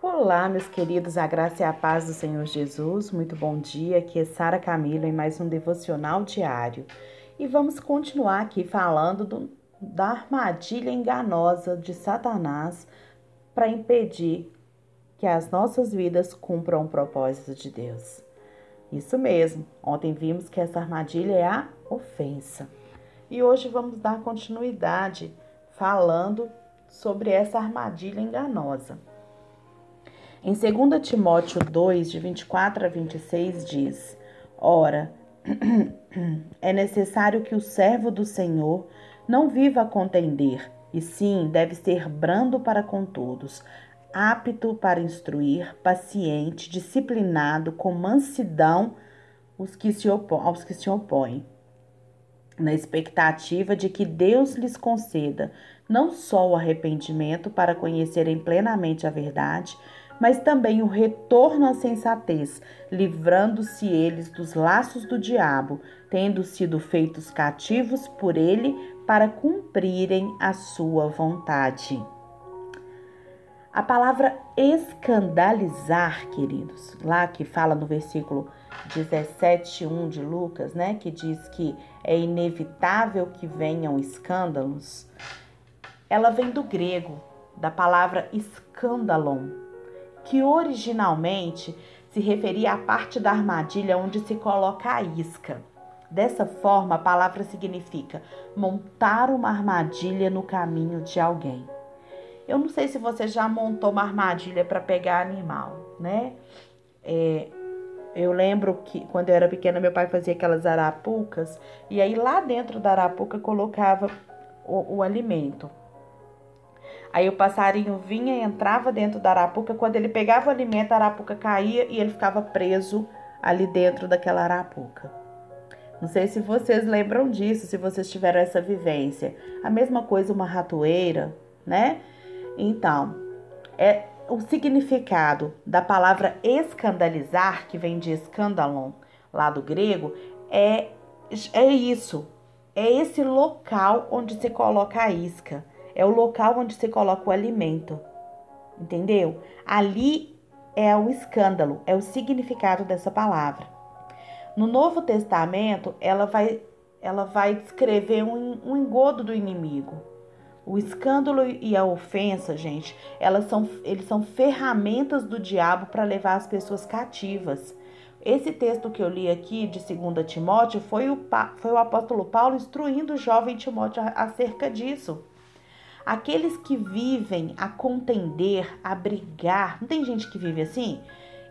Olá, meus queridos, a graça e a paz do Senhor Jesus. Muito bom dia. Aqui é Sara Camilo em mais um devocional diário. E vamos continuar aqui falando do, da armadilha enganosa de Satanás para impedir que as nossas vidas cumpram o propósito de Deus. Isso mesmo. Ontem vimos que essa armadilha é a ofensa. E hoje vamos dar continuidade falando sobre essa armadilha enganosa. Em 2 Timóteo 2, de 24 a 26, diz: Ora, é necessário que o servo do Senhor não viva a contender, e sim deve ser brando para com todos, apto para instruir, paciente, disciplinado, com mansidão os que se aos que se opõem, na expectativa de que Deus lhes conceda não só o arrependimento para conhecerem plenamente a verdade, mas também o retorno à sensatez, livrando-se eles dos laços do diabo, tendo sido feitos cativos por ele para cumprirem a sua vontade. A palavra escandalizar, queridos, lá que fala no versículo 17:1 de Lucas, né, que diz que é inevitável que venham escândalos, ela vem do grego, da palavra escandalon, que originalmente se referia à parte da armadilha onde se coloca a isca. Dessa forma, a palavra significa montar uma armadilha no caminho de alguém. Eu não sei se você já montou uma armadilha para pegar animal, né? É, eu lembro que quando eu era pequena, meu pai fazia aquelas arapucas e aí lá dentro da arapuca colocava o, o alimento. Aí o passarinho vinha e entrava dentro da arapuca. Quando ele pegava o alimento, a arapuca caía e ele ficava preso ali dentro daquela arapuca. Não sei se vocês lembram disso, se vocês tiveram essa vivência. A mesma coisa uma ratoeira, né? Então, é o significado da palavra escandalizar, que vem de escandalon, lá do grego, é é isso. É esse local onde se coloca a isca é o local onde se coloca o alimento. Entendeu? Ali é o escândalo, é o significado dessa palavra. No Novo Testamento, ela vai, ela vai descrever um, um engodo do inimigo. O escândalo e a ofensa, gente, elas são, eles são ferramentas do diabo para levar as pessoas cativas. Esse texto que eu li aqui de 2 Timóteo foi o, foi o apóstolo Paulo instruindo o jovem Timóteo acerca disso. Aqueles que vivem a contender, a brigar, não tem gente que vive assim?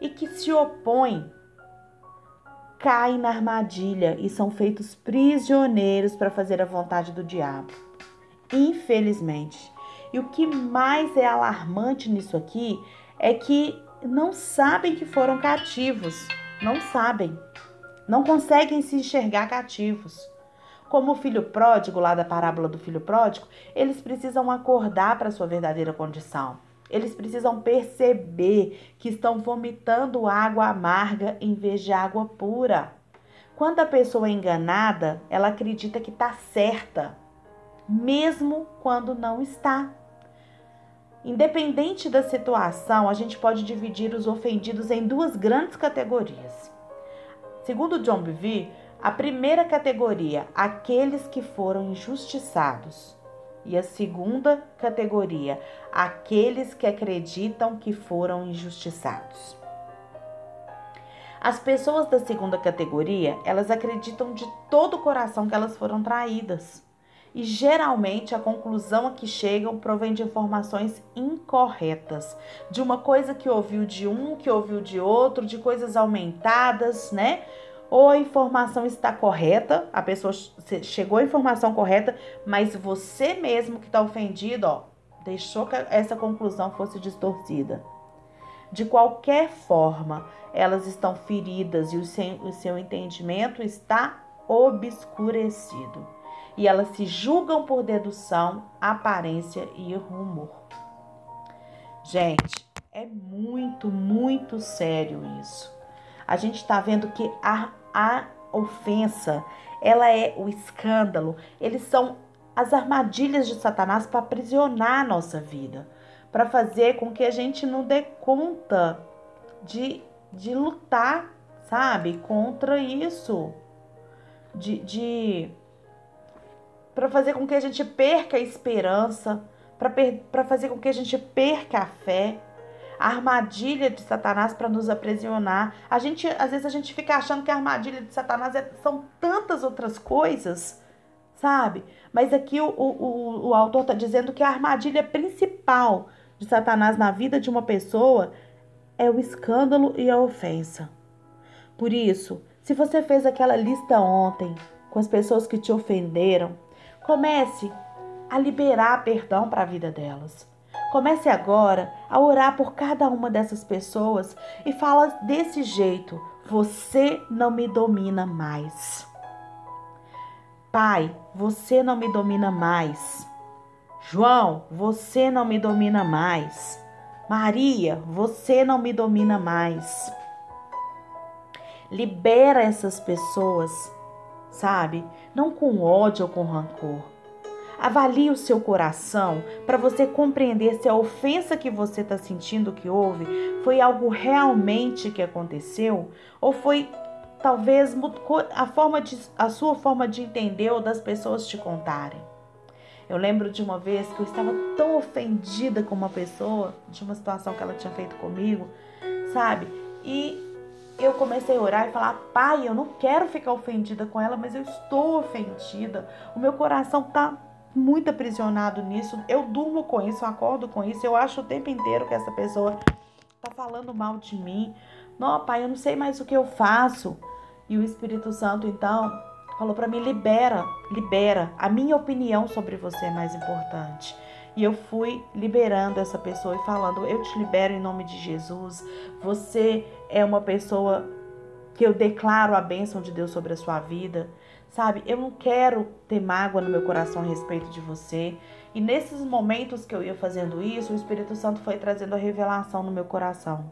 E que se opõe, caem na armadilha e são feitos prisioneiros para fazer a vontade do diabo. Infelizmente. E o que mais é alarmante nisso aqui é que não sabem que foram cativos. Não sabem. Não conseguem se enxergar cativos. Como o filho pródigo, lá da parábola do filho pródigo, eles precisam acordar para sua verdadeira condição. Eles precisam perceber que estão vomitando água amarga em vez de água pura. Quando a pessoa é enganada, ela acredita que está certa, mesmo quando não está. Independente da situação, a gente pode dividir os ofendidos em duas grandes categorias. Segundo John Bevere, a primeira categoria, aqueles que foram injustiçados. E a segunda categoria, aqueles que acreditam que foram injustiçados. As pessoas da segunda categoria, elas acreditam de todo o coração que elas foram traídas. E geralmente a conclusão a que chegam provém de informações incorretas, de uma coisa que ouviu de um, que ouviu de outro, de coisas aumentadas, né? Ou a informação está correta, a pessoa chegou à informação correta, mas você mesmo que está ofendido, ó, deixou que essa conclusão fosse distorcida. De qualquer forma, elas estão feridas e o seu, o seu entendimento está obscurecido. E elas se julgam por dedução, aparência e rumor. Gente, é muito, muito sério isso a gente está vendo que a, a ofensa, ela é o escândalo, eles são as armadilhas de Satanás para aprisionar a nossa vida, para fazer com que a gente não dê conta de, de lutar, sabe, contra isso. De, de para fazer com que a gente perca a esperança, para fazer com que a gente perca a fé. A armadilha de Satanás para nos aprisionar. A gente, às vezes a gente fica achando que a armadilha de Satanás é, são tantas outras coisas, sabe? Mas aqui o, o, o autor está dizendo que a armadilha principal de Satanás na vida de uma pessoa é o escândalo e a ofensa. Por isso, se você fez aquela lista ontem com as pessoas que te ofenderam, comece a liberar perdão para a vida delas. Comece agora a orar por cada uma dessas pessoas e fala desse jeito: você não me domina mais. Pai, você não me domina mais. João, você não me domina mais. Maria, você não me domina mais. Libera essas pessoas, sabe? Não com ódio ou com rancor. Avalie o seu coração para você compreender se a ofensa que você está sentindo que houve foi algo realmente que aconteceu ou foi talvez a, forma de, a sua forma de entender ou das pessoas te contarem. Eu lembro de uma vez que eu estava tão ofendida com uma pessoa, de uma situação que ela tinha feito comigo, sabe? E eu comecei a orar e falar: Pai, eu não quero ficar ofendida com ela, mas eu estou ofendida. O meu coração tá muito aprisionado nisso. Eu durmo com isso, eu acordo com isso. Eu acho o tempo inteiro que essa pessoa tá falando mal de mim. Não, pai, eu não sei mais o que eu faço. E o Espírito Santo, então, falou para mim: libera, libera. A minha opinião sobre você é mais importante. E eu fui liberando essa pessoa e falando: eu te libero em nome de Jesus. Você é uma pessoa que eu declaro a bênção de Deus sobre a sua vida. Sabe, eu não quero ter mágoa no meu coração a respeito de você. E nesses momentos que eu ia fazendo isso, o Espírito Santo foi trazendo a revelação no meu coração.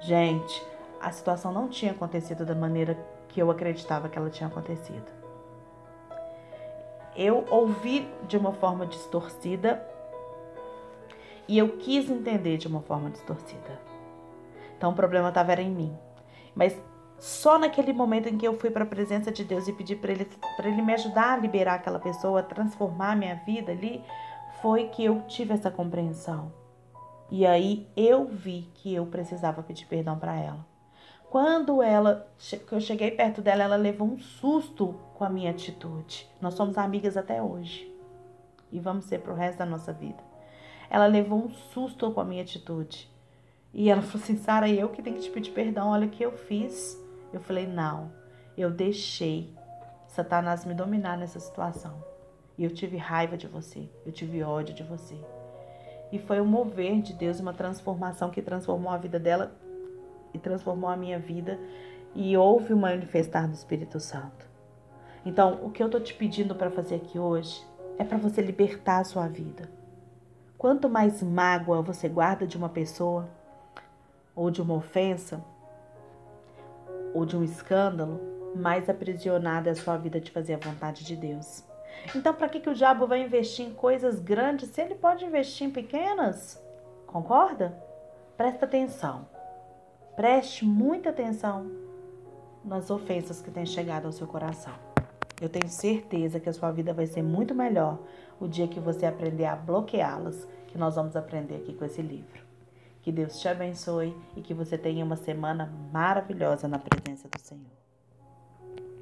Gente, a situação não tinha acontecido da maneira que eu acreditava que ela tinha acontecido. Eu ouvi de uma forma distorcida e eu quis entender de uma forma distorcida. Então o problema estava em mim. Mas só naquele momento em que eu fui para a presença de Deus e pedi para ele, ele me ajudar a liberar aquela pessoa, a transformar minha vida ali, foi que eu tive essa compreensão. E aí eu vi que eu precisava pedir perdão para ela. Quando ela, que eu cheguei perto dela, ela levou um susto com a minha atitude. Nós somos amigas até hoje e vamos ser pro resto da nossa vida. Ela levou um susto com a minha atitude. E ela falou assim: Sara, eu que tenho que te pedir perdão, olha o que eu fiz. Eu falei: não, eu deixei Satanás me dominar nessa situação. E eu tive raiva de você, eu tive ódio de você. E foi um mover de Deus, uma transformação que transformou a vida dela e transformou a minha vida. E houve um manifestar do Espírito Santo. Então, o que eu tô te pedindo para fazer aqui hoje é para você libertar a sua vida. Quanto mais mágoa você guarda de uma pessoa, ou de uma ofensa, ou de um escândalo, mais aprisionada é a sua vida de fazer a vontade de Deus. Então, para que, que o diabo vai investir em coisas grandes se ele pode investir em pequenas? Concorda? Presta atenção. Preste muita atenção nas ofensas que têm chegado ao seu coração. Eu tenho certeza que a sua vida vai ser muito melhor o dia que você aprender a bloqueá-las, que nós vamos aprender aqui com esse livro. Que Deus te abençoe e que você tenha uma semana maravilhosa na presença do Senhor.